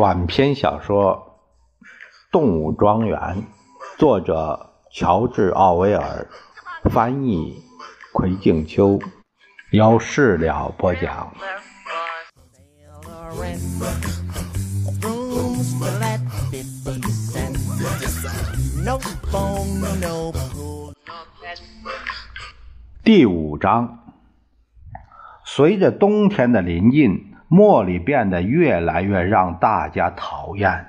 短篇小说《动物庄园》，作者乔治·奥威尔，翻译奎静秋，由事了播讲。第五章，随着冬天的临近。茉莉变得越来越让大家讨厌。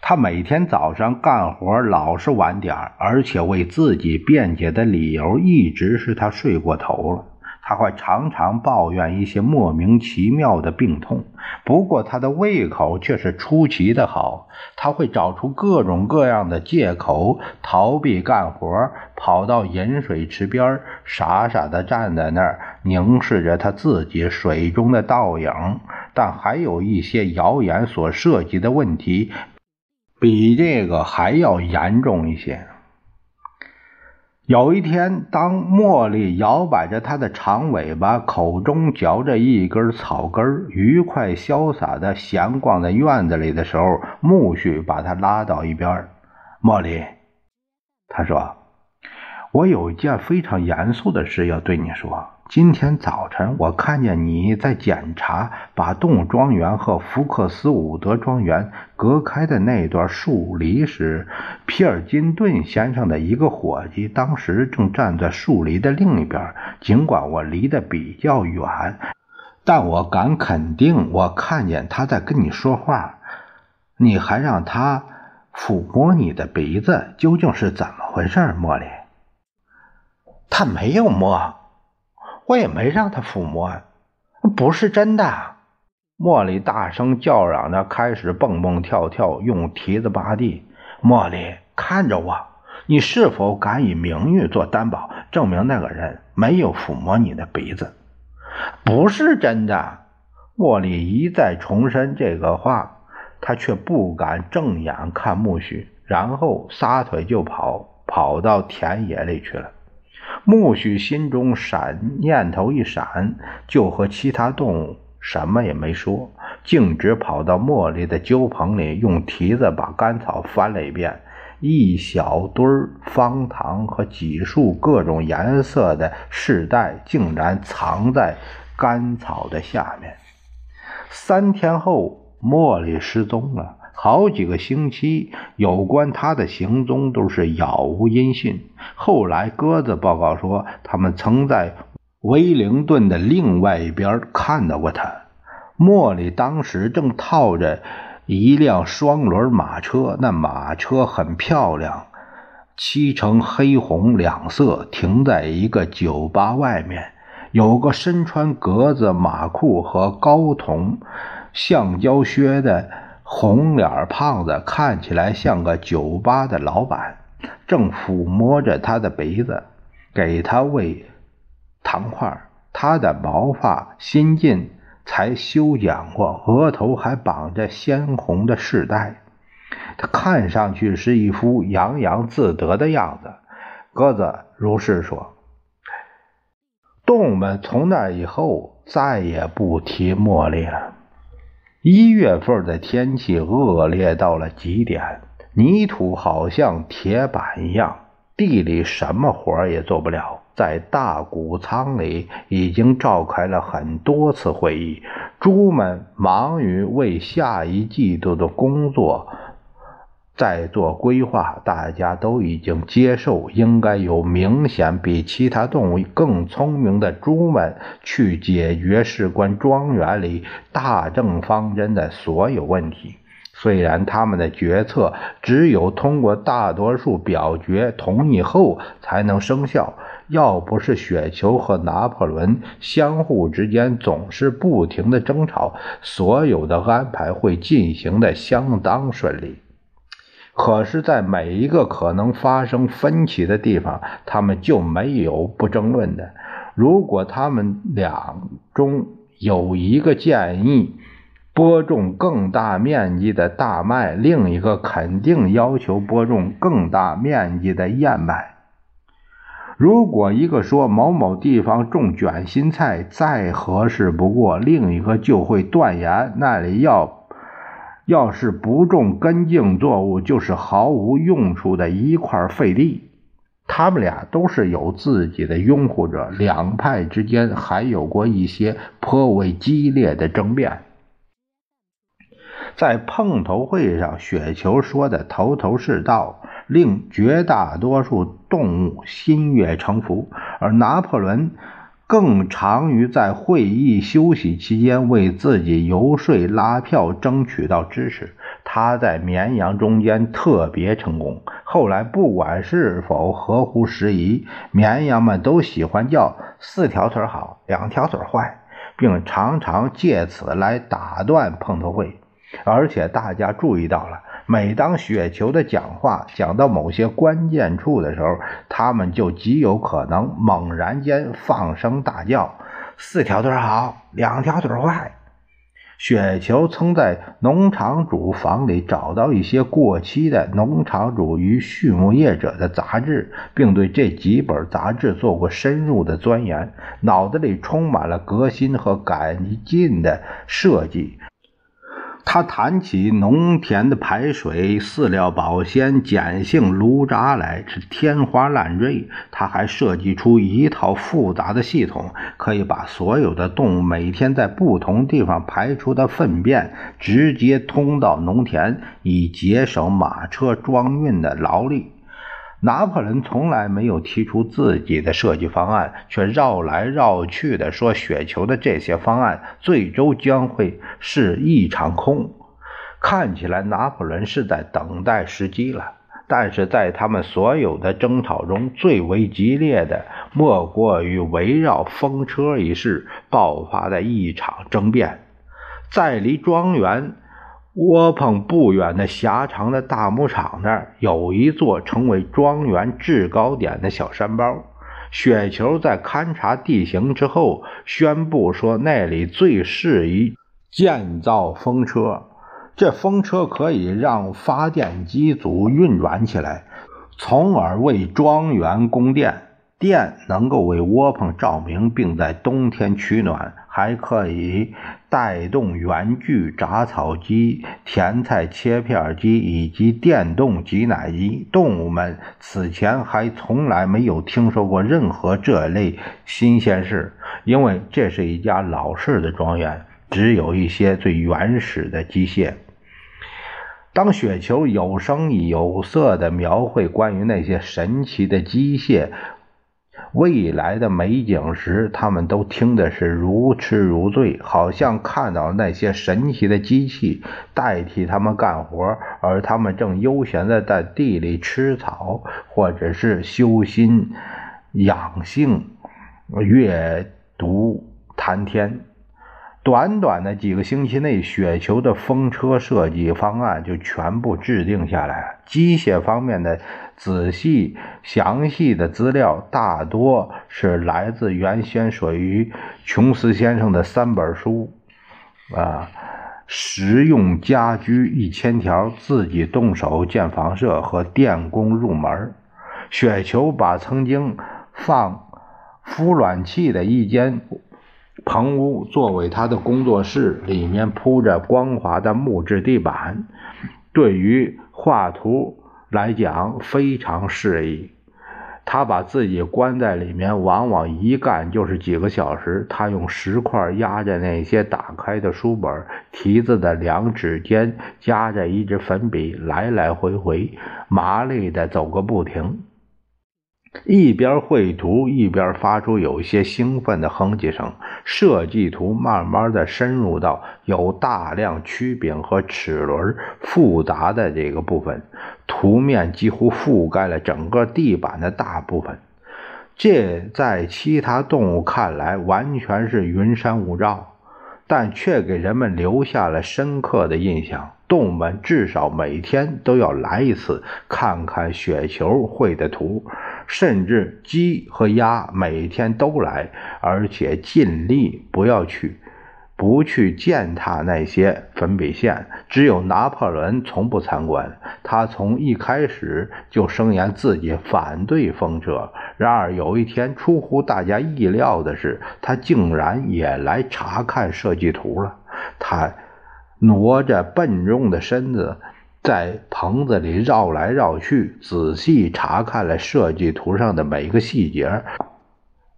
他每天早上干活老是晚点而且为自己辩解的理由一直是他睡过头了。他会常常抱怨一些莫名其妙的病痛，不过他的胃口却是出奇的好。他会找出各种各样的借口逃避干活，跑到饮水池边，傻傻地站在那儿凝视着他自己水中的倒影。但还有一些谣言所涉及的问题，比这个还要严重一些。有一天，当茉莉摇摆着她的长尾巴，口中嚼着一根草根，愉快潇洒地闲逛在院子里的时候，苜蓿把她拉到一边。茉莉，他说：“我有一件非常严肃的事要对你说。”今天早晨，我看见你在检查把动物庄园和福克斯伍德庄园隔开的那段树篱时，皮尔金顿先生的一个伙计当时正站在树篱的另一边。尽管我离得比较远，但我敢肯定，我看见他在跟你说话。你还让他抚摸你的鼻子，究竟是怎么回事，茉莉？他没有摸。我也没让他抚摸，不是真的。茉莉大声叫嚷着，开始蹦蹦跳跳，用蹄子扒地。茉莉，看着我，你是否敢以名誉做担保，证明那个人没有抚摸你的鼻子？不是真的。茉莉一再重申这个话，她却不敢正眼看木须，然后撒腿就跑，跑到田野里去了。木须心中闪念头一闪，就和其他动物什么也没说，径直跑到茉莉的鸠棚里，用蹄子把干草翻了一遍。一小堆方糖和几束各种颜色的饰带，竟然藏在干草的下面。三天后，茉莉失踪了。好几个星期，有关他的行踪都是杳无音讯。后来，鸽子报告说，他们曾在威灵顿的另外一边看到过他。莫里当时正套着一辆双轮马车，那马车很漂亮，漆成黑红两色，停在一个酒吧外面。有个身穿格子马裤和高筒橡胶靴的。红脸胖子看起来像个酒吧的老板，正抚摸着他的鼻子，给他喂糖块。他的毛发新近才修剪过，额头还绑着鲜红的饰带。他看上去是一副洋洋自得的样子。鸽子如是说。动物们从那以后再也不提茉莉了。一月份的天气恶劣到了极点，泥土好像铁板一样，地里什么活也做不了。在大谷仓里已经召开了很多次会议，猪们忙于为下一季度的工作。在做规划，大家都已经接受，应该有明显比其他动物更聪明的猪们去解决事关庄园里大政方针的所有问题。虽然他们的决策只有通过大多数表决同意后才能生效，要不是雪球和拿破仑相互之间总是不停的争吵，所有的安排会进行的相当顺利。可是，在每一个可能发生分歧的地方，他们就没有不争论的。如果他们俩中有一个建议播种更大面积的大麦，另一个肯定要求播种更大面积的燕麦。如果一个说某某地方种卷心菜再合适不过，另一个就会断言那里要。要是不种根茎作物，就是毫无用处的一块废地。他们俩都是有自己的拥护者，两派之间还有过一些颇为激烈的争辩。在碰头会上，雪球说的头头是道，令绝大多数动物心悦诚服，而拿破仑。更常于在会议休息期间为自己游说、拉票，争取到支持。他在绵羊中间特别成功。后来，不管是否合乎时宜，绵羊们都喜欢叫四条腿好，两条腿坏，并常常借此来打断碰头会。而且，大家注意到了。每当雪球的讲话讲到某些关键处的时候，他们就极有可能猛然间放声大叫：“四条腿好，两条腿坏。”雪球曾在农场主房里找到一些过期的《农场主与畜牧业者》的杂志，并对这几本杂志做过深入的钻研，脑子里充满了革新和改进的设计。他谈起农田的排水、饲料保鲜、碱性炉渣来是天花乱坠。他还设计出一套复杂的系统，可以把所有的动物每天在不同地方排出的粪便直接通到农田，以节省马车装运的劳力。拿破仑从来没有提出自己的设计方案，却绕来绕去的说雪球的这些方案最终将会是一场空。看起来拿破仑是在等待时机了。但是在他们所有的争吵中，最为激烈的莫过于围绕风车一事爆发的一场争辩，在离庄园。窝棚不远的狭长的大牧场那儿有一座成为庄园制高点的小山包。雪球在勘察地形之后宣布说，那里最适宜建造风车。这风车可以让发电机组运转起来，从而为庄园供电。电能够为窝棚照明，并在冬天取暖，还可以带动圆锯、铡草机、甜菜切片机以及电动挤奶机。动物们此前还从来没有听说过任何这类新鲜事，因为这是一家老式的庄园，只有一些最原始的机械。当雪球有声有色地描绘关于那些神奇的机械。未来的美景时，他们都听的是如痴如醉，好像看到那些神奇的机器代替他们干活，而他们正悠闲的在地里吃草，或者是修心养性、阅读谈天。短短的几个星期内，雪球的风车设计方案就全部制定下来。机械方面的仔细详细的资料，大多是来自原先属于琼斯先生的三本书：啊，实用家居一千条、自己动手建房舍和电工入门。雪球把曾经放孵卵器的一间。棚屋作为他的工作室，里面铺着光滑的木质地板，对于画图来讲非常适宜。他把自己关在里面，往往一干就是几个小时。他用石块压着那些打开的书本，提子的两指间夹着一支粉笔，来来回回，麻利的走个不停。一边绘图，一边发出有些兴奋的哼唧声。设计图慢慢的深入到有大量曲柄和齿轮复杂的这个部分，图面几乎覆盖了整个地板的大部分。这在其他动物看来完全是云山雾罩，但却给人们留下了深刻的印象。动物们至少每天都要来一次，看看雪球绘的图。甚至鸡和鸭每天都来，而且尽力不要去，不去践踏那些粉笔线。只有拿破仑从不参观，他从一开始就声言自己反对风车。然而有一天，出乎大家意料的是，他竟然也来查看设计图了。他挪着笨重的身子，在棚子里绕来绕去，仔细查看了设计图上的每一个细节，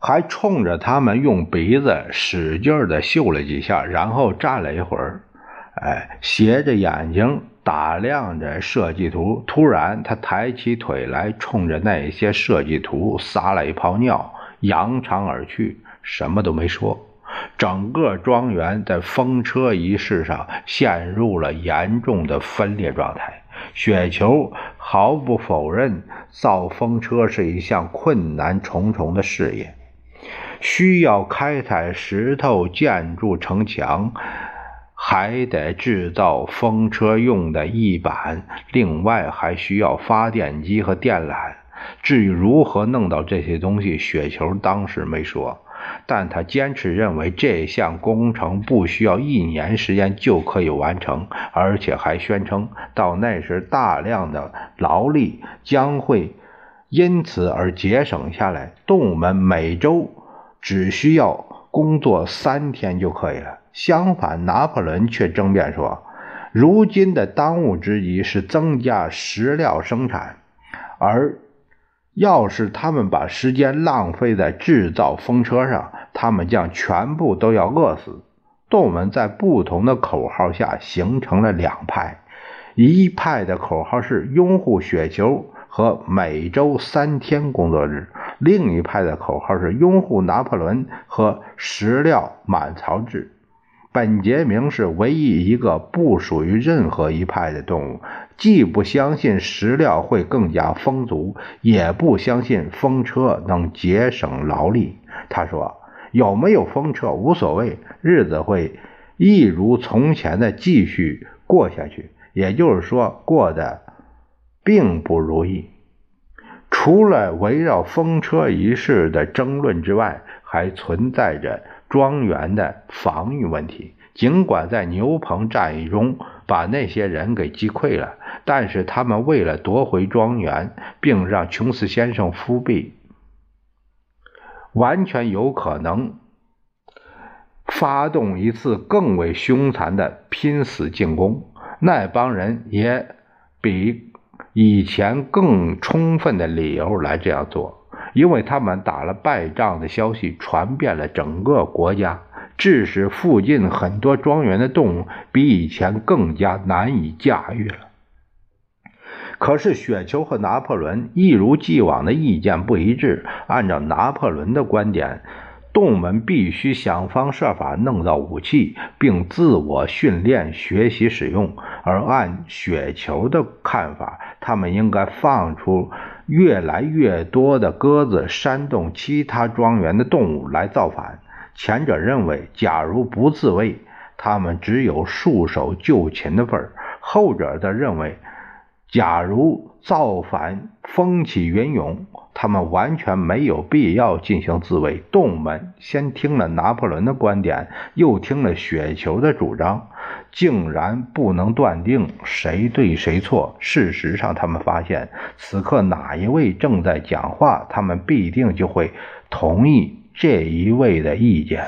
还冲着他们用鼻子使劲的嗅了几下，然后站了一会儿，哎，斜着眼睛。打量着设计图，突然他抬起腿来，冲着那些设计图撒了一泡尿，扬长而去，什么都没说。整个庄园在风车仪式上陷入了严重的分裂状态。雪球毫不否认，造风车是一项困难重重的事业，需要开采石头建筑城墙。还得制造风车用的翼板，另外还需要发电机和电缆。至于如何弄到这些东西，雪球当时没说，但他坚持认为这项工程不需要一年时间就可以完成，而且还宣称到那时大量的劳力将会因此而节省下来，动物们每周只需要工作三天就可以了。相反，拿破仑却争辩说，如今的当务之急是增加食料生产，而要是他们把时间浪费在制造风车上，他们将全部都要饿死。动物们在不同的口号下形成了两派，一派的口号是拥护雪球和每周三天工作日，另一派的口号是拥护拿破仑和食料满槽制。本杰明是唯一一个不属于任何一派的动物，既不相信食料会更加丰足，也不相信风车能节省劳力。他说：“有没有风车无所谓，日子会一如从前的继续过下去。也就是说，过得并不如意。除了围绕风车一事的争论之外，还存在着。”庄园的防御问题，尽管在牛棚战役中把那些人给击溃了，但是他们为了夺回庄园，并让琼斯先生复辟，完全有可能发动一次更为凶残的拼死进攻。那帮人也比以前更充分的理由来这样做。因为他们打了败仗的消息传遍了整个国家，致使附近很多庄园的动物比以前更加难以驾驭了。可是雪球和拿破仑一如既往的意见不一致。按照拿破仑的观点，动物们必须想方设法弄到武器，并自我训练学习使用；而按雪球的看法，他们应该放出。越来越多的鸽子煽动其他庄园的动物来造反。前者认为，假如不自卫，他们只有束手就擒的份儿；后者则认为，假如造反风起云涌，他们完全没有必要进行自卫。动物们先听了拿破仑的观点，又听了雪球的主张。竟然不能断定谁对谁错。事实上，他们发现此刻哪一位正在讲话，他们必定就会同意这一位的意见。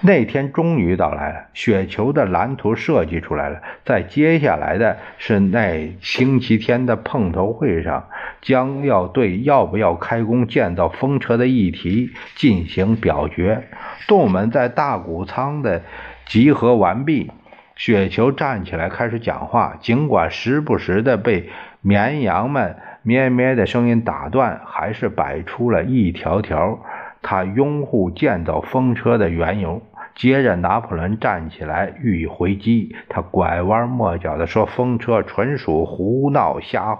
那天终于到来了，雪球的蓝图设计出来了。在接下来的是那星期天的碰头会上，将要对要不要开工建造风车的议题进行表决。动物们在大谷仓的集合完毕。雪球站起来开始讲话，尽管时不时的被绵羊们咩咩的声音打断，还是摆出了一条条他拥护建造风车的缘由。接着，拿破仑站起来予以回击，他拐弯抹角地说：“风车纯属胡闹瞎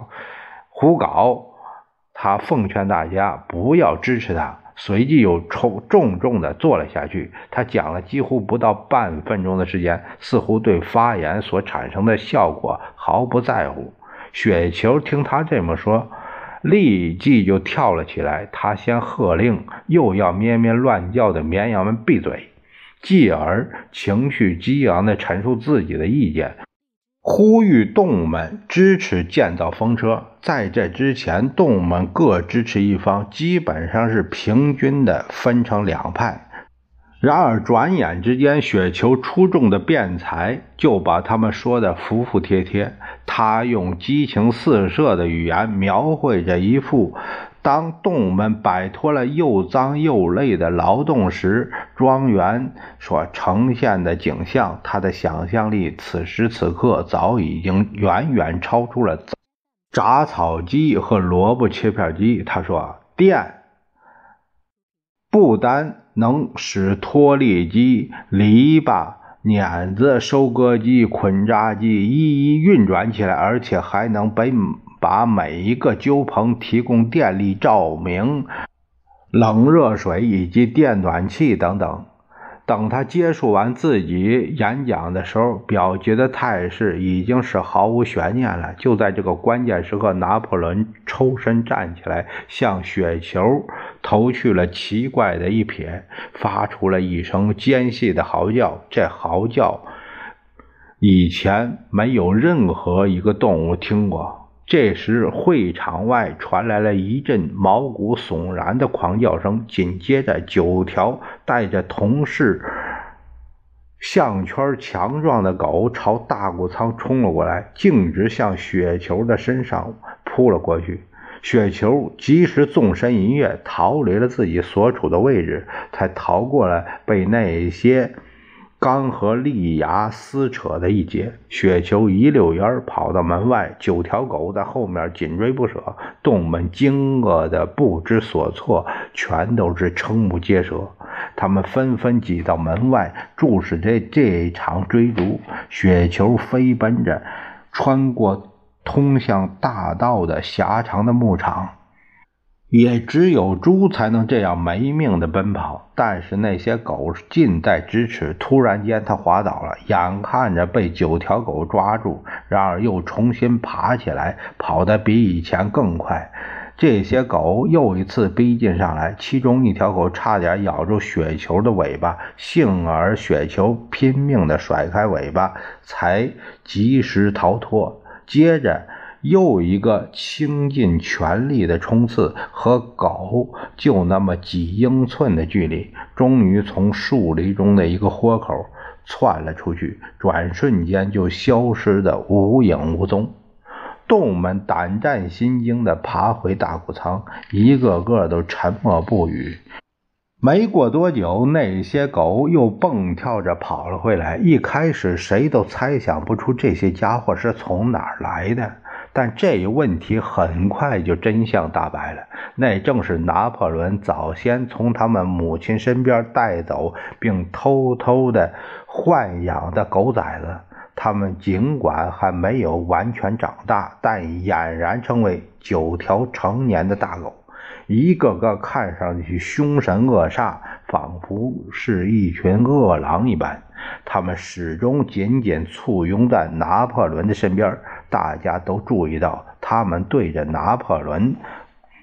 胡搞。”他奉劝大家不要支持他。随即又重重重地坐了下去。他讲了几乎不到半分钟的时间，似乎对发言所产生的效果毫不在乎。雪球听他这么说，立即就跳了起来。他先喝令又要咩咩乱叫的绵羊们闭嘴，继而情绪激昂地陈述自己的意见。呼吁动物们支持建造风车。在这之前，动物们各支持一方，基本上是平均的分成两派。然而转眼之间，雪球出众的辩才就把他们说的服服帖帖。他用激情四射的语言描绘着一幅当动物们摆脱了又脏又累的劳动时，庄园所呈现的景象。他的想象力此时此刻早已经远远超出了铡草机和萝卜切片机。他说：“电不单……”能使脱粒机、篱笆、碾子、收割机、捆扎机一一运转起来，而且还能被把每一个灸棚提供电力、照明、冷热水以及电暖气等等。等他结束完自己演讲的时候，表决的态势已经是毫无悬念了。就在这个关键时刻，拿破仑抽身站起来，向雪球投去了奇怪的一瞥，发出了一声尖细的嚎叫。这嚎叫以前没有任何一个动物听过。这时，会场外传来了一阵毛骨悚然的狂叫声，紧接着，九条带着同事项圈强壮的狗朝大谷仓冲了过来，径直向雪球的身上扑了过去。雪球及时纵身一跃，逃离了自己所处的位置，才逃过了被那些。刚和利牙撕扯的一截，雪球一溜烟跑到门外，九条狗在后面紧追不舍。动物们惊愕的不知所措，全都是瞠目结舌。他们纷纷挤到门外，注视着这场追逐。雪球飞奔着，穿过通向大道的狭长的牧场。也只有猪才能这样没命的奔跑，但是那些狗近在咫尺。突然间，它滑倒了，眼看着被九条狗抓住，然而又重新爬起来，跑得比以前更快。这些狗又一次逼近上来，其中一条狗差点咬住雪球的尾巴，幸而雪球拼命地甩开尾巴，才及时逃脱。接着。又一个倾尽全力的冲刺，和狗就那么几英寸的距离，终于从树林中的一个豁口窜了出去，转瞬间就消失的无影无踪。动物们胆战心惊地爬回大谷仓，一个个都沉默不语。没过多久，那些狗又蹦跳着跑了回来。一开始，谁都猜想不出这些家伙是从哪儿来的。但这一问题很快就真相大白了，那正是拿破仑早先从他们母亲身边带走并偷偷的豢养的狗崽子。他们尽管还没有完全长大，但俨然成为九条成年的大狗，一个个看上去凶神恶煞，仿佛是一群恶狼一般。他们始终紧紧簇拥在拿破仑的身边。大家都注意到，他们对着拿破仑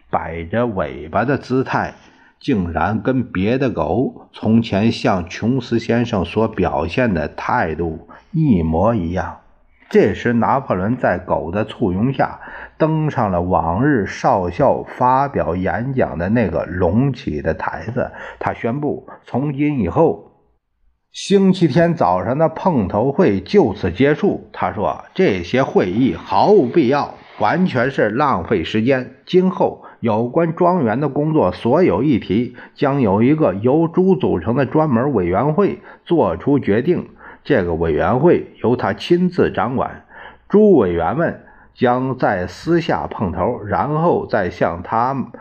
摆着尾巴的姿态，竟然跟别的狗从前向琼斯先生所表现的态度一模一样。这时，拿破仑在狗的簇拥下登上了往日少校发表演讲的那个隆起的台子。他宣布，从今以后。星期天早上的碰头会就此结束。他说：“这些会议毫无必要，完全是浪费时间。今后有关庄园的工作，所有议题将有一个由猪组成的专门委员会做出决定。这个委员会由他亲自掌管。猪委员们将在私下碰头，然后再向他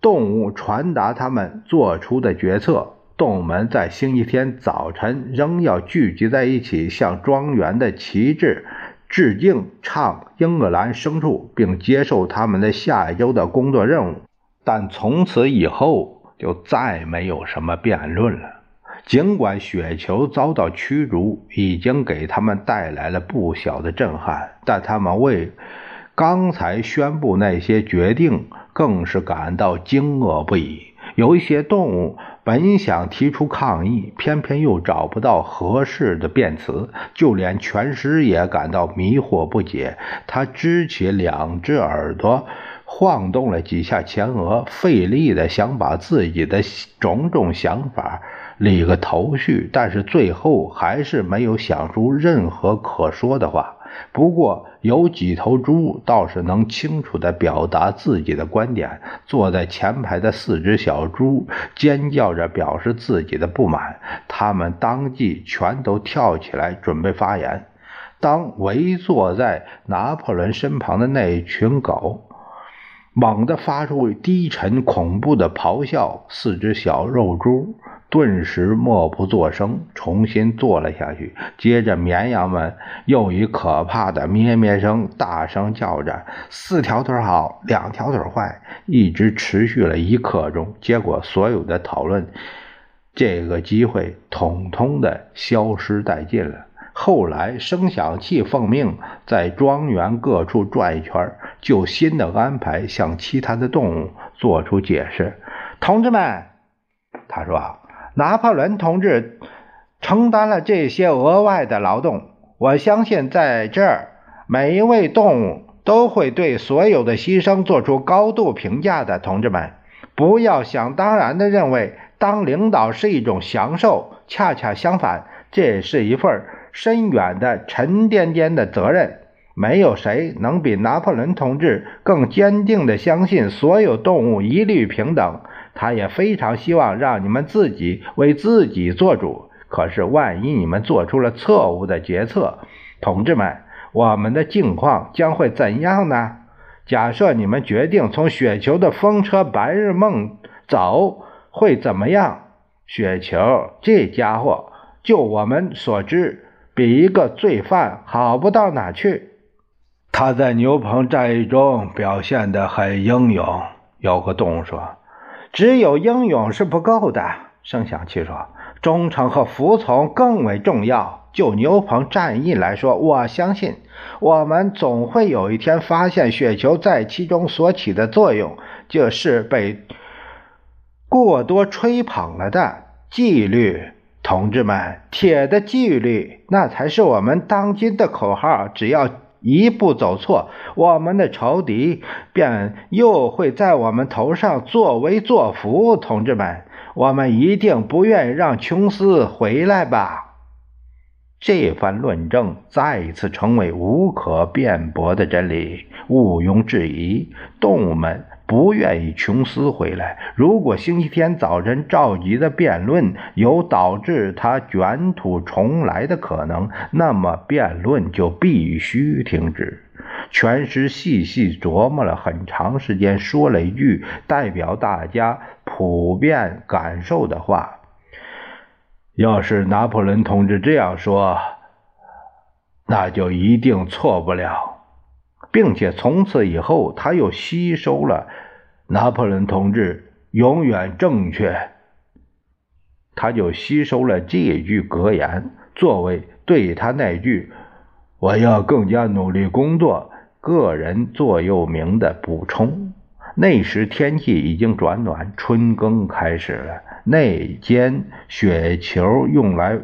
动物传达他们做出的决策。”动物们在星期天早晨仍要聚集在一起，向庄园的旗帜致敬，唱英格兰牲畜，并接受他们的下一周的工作任务。但从此以后就再没有什么辩论了。尽管雪球遭到驱逐已经给他们带来了不小的震撼，但他们为刚才宣布那些决定更是感到惊愕不已。有一些动物。本想提出抗议，偏偏又找不到合适的辩词，就连全师也感到迷惑不解。他支起两只耳朵，晃动了几下前额，费力的想把自己的种种想法理个头绪，但是最后还是没有想出任何可说的话。不过有几头猪倒是能清楚地表达自己的观点。坐在前排的四只小猪尖叫着表示自己的不满，他们当即全都跳起来准备发言。当围坐在拿破仑身旁的那群狗猛地发出低沉恐怖的咆哮，四只小肉猪。顿时默不作声，重新坐了下去。接着，绵羊们又以可怕的咩咩声大声叫着：“四条腿好，两条腿坏。”一直持续了一刻钟。结果，所有的讨论这个机会统统的消失殆尽了。后来，声响器奉命在庄园各处转一圈，就新的安排向其他的动物做出解释。同志们，他说。拿破仑同志承担了这些额外的劳动，我相信在这儿每一位动物都会对所有的牺牲做出高度评价的。同志们，不要想当然的认为当领导是一种享受，恰恰相反，这是一份深远的、沉甸甸的责任。没有谁能比拿破仑同志更坚定地相信所有动物一律平等。他也非常希望让你们自己为自己做主。可是，万一你们做出了错误的决策，同志们，我们的境况将会怎样呢？假设你们决定从雪球的风车白日梦走，会怎么样？雪球这家伙，就我们所知，比一个罪犯好不到哪去。他在牛棚战役中表现得很英勇。有个动物说。只有英勇是不够的，声响器说：“忠诚和服从更为重要。就牛棚战役来说，我相信我们总会有一天发现雪球在其中所起的作用，就是被过多吹捧了的纪律。同志们，铁的纪律，那才是我们当今的口号。只要……”一步走错，我们的仇敌便又会在我们头上作威作福。同志们，我们一定不愿让琼斯回来吧？这番论证再一次成为无可辩驳的真理，毋庸置疑。动物们。不愿意琼斯回来。如果星期天早晨召集的辩论有导致他卷土重来的可能，那么辩论就必须停止。全师细细琢磨了很长时间，说了一句代表大家普遍感受的话：“要是拿破仑同志这样说，那就一定错不了。”并且从此以后，他又吸收了拿破仑同志永远正确，他就吸收了这句格言，作为对他那句“我要更加努力工作”个人座右铭的补充。那时天气已经转暖，春耕开始了。那间雪球用来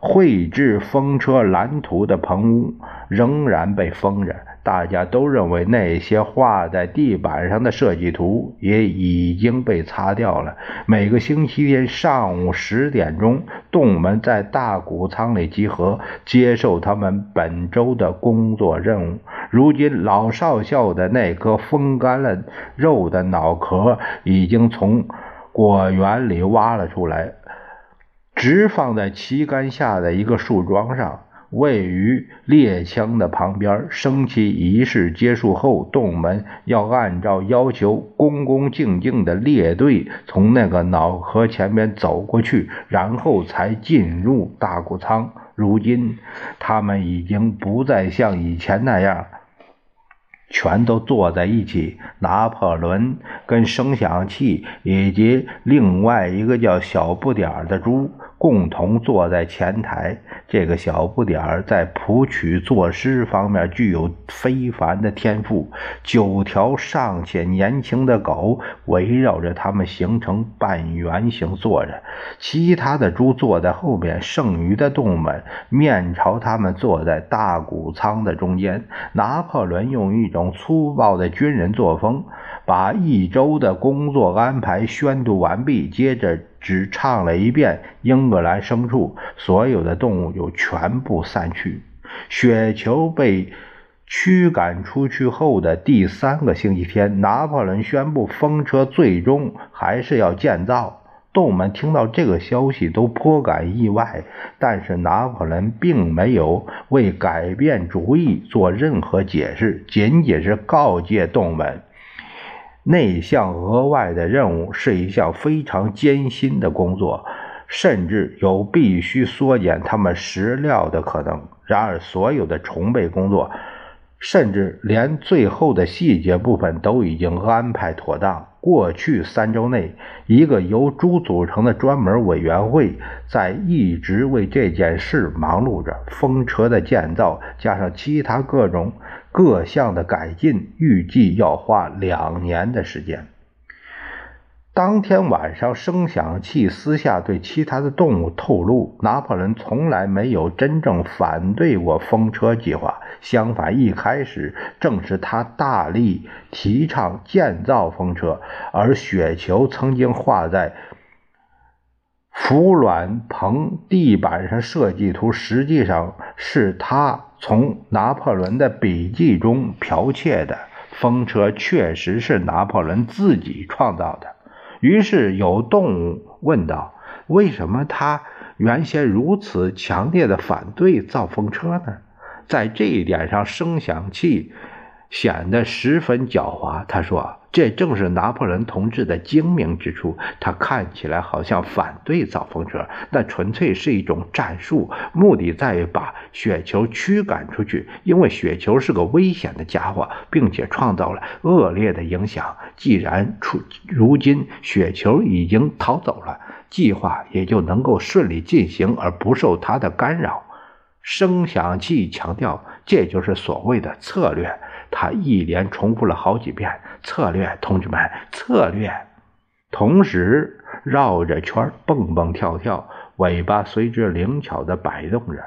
绘制风车蓝图的棚屋仍然被封着。大家都认为那些画在地板上的设计图也已经被擦掉了。每个星期天上午十点钟，动物们在大谷仓里集合，接受他们本周的工作任务。如今，老少校的那颗风干了肉的脑壳已经从果园里挖了出来，直放在旗杆下的一个树桩上。位于猎枪的旁边，升旗仪式结束后，动物们要按照要求恭恭敬敬的列队从那个脑壳前面走过去，然后才进入大谷仓。如今，他们已经不再像以前那样，全都坐在一起。拿破仑跟声响器以及另外一个叫小不点儿的猪。共同坐在前台，这个小不点儿在谱曲作诗方面具有非凡的天赋。九条尚且年轻的狗围绕着他们形成半圆形坐着，其他的猪坐在后面，剩余的动物们面朝他们坐在大谷仓的中间。拿破仑用一种粗暴的军人作风，把一周的工作安排宣读完毕，接着。只唱了一遍英格兰牲畜，所有的动物就全部散去。雪球被驱赶出去后的第三个星期天，拿破仑宣布风车最终还是要建造。动物们听到这个消息都颇感意外，但是拿破仑并没有为改变主意做任何解释，仅仅是告诫动物们，那项额外的任务是一项非常艰辛的工作，甚至有必须缩减他们食料的可能。然而，所有的筹备工作。甚至连最后的细节部分都已经安排妥当。过去三周内，一个由猪组成的专门委员会在一直为这件事忙碌着。风车的建造加上其他各种各项的改进，预计要花两年的时间。当天晚上，声响器私下对其他的动物透露，拿破仑从来没有真正反对过风车计划。相反，一开始正是他大力提倡建造风车，而雪球曾经画在孵卵棚地板上设计图，实际上是他从拿破仑的笔记中剽窃的。风车确实是拿破仑自己创造的。于是有动物问道：“为什么他原先如此强烈的反对造风车呢？”在这一点上，声响器显得十分狡猾。他说：“这正是拿破仑同志的精明之处。他看起来好像反对造风车，那纯粹是一种战术，目的在于把雪球驱赶出去。因为雪球是个危险的家伙，并且创造了恶劣的影响。既然出如今雪球已经逃走了，计划也就能够顺利进行，而不受他的干扰。”声响器强调，这就是所谓的策略。他一连重复了好几遍：“策略，同志们，策略。”同时绕着圈蹦蹦跳跳，尾巴随之灵巧地摆动着，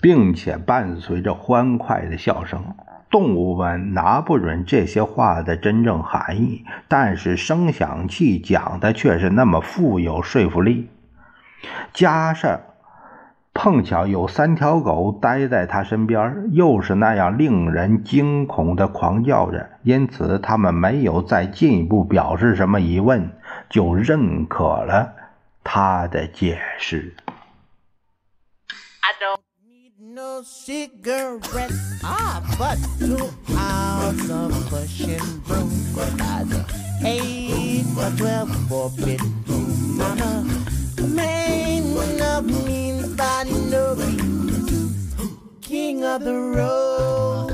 并且伴随着欢快的笑声。动物们拿不准这些话的真正含义，但是声响器讲的却是那么富有说服力，加上。碰巧有三条狗待在他身边，又是那样令人惊恐的狂叫着，因此他们没有再进一步表示什么疑问，就认可了他的解释。King of the road.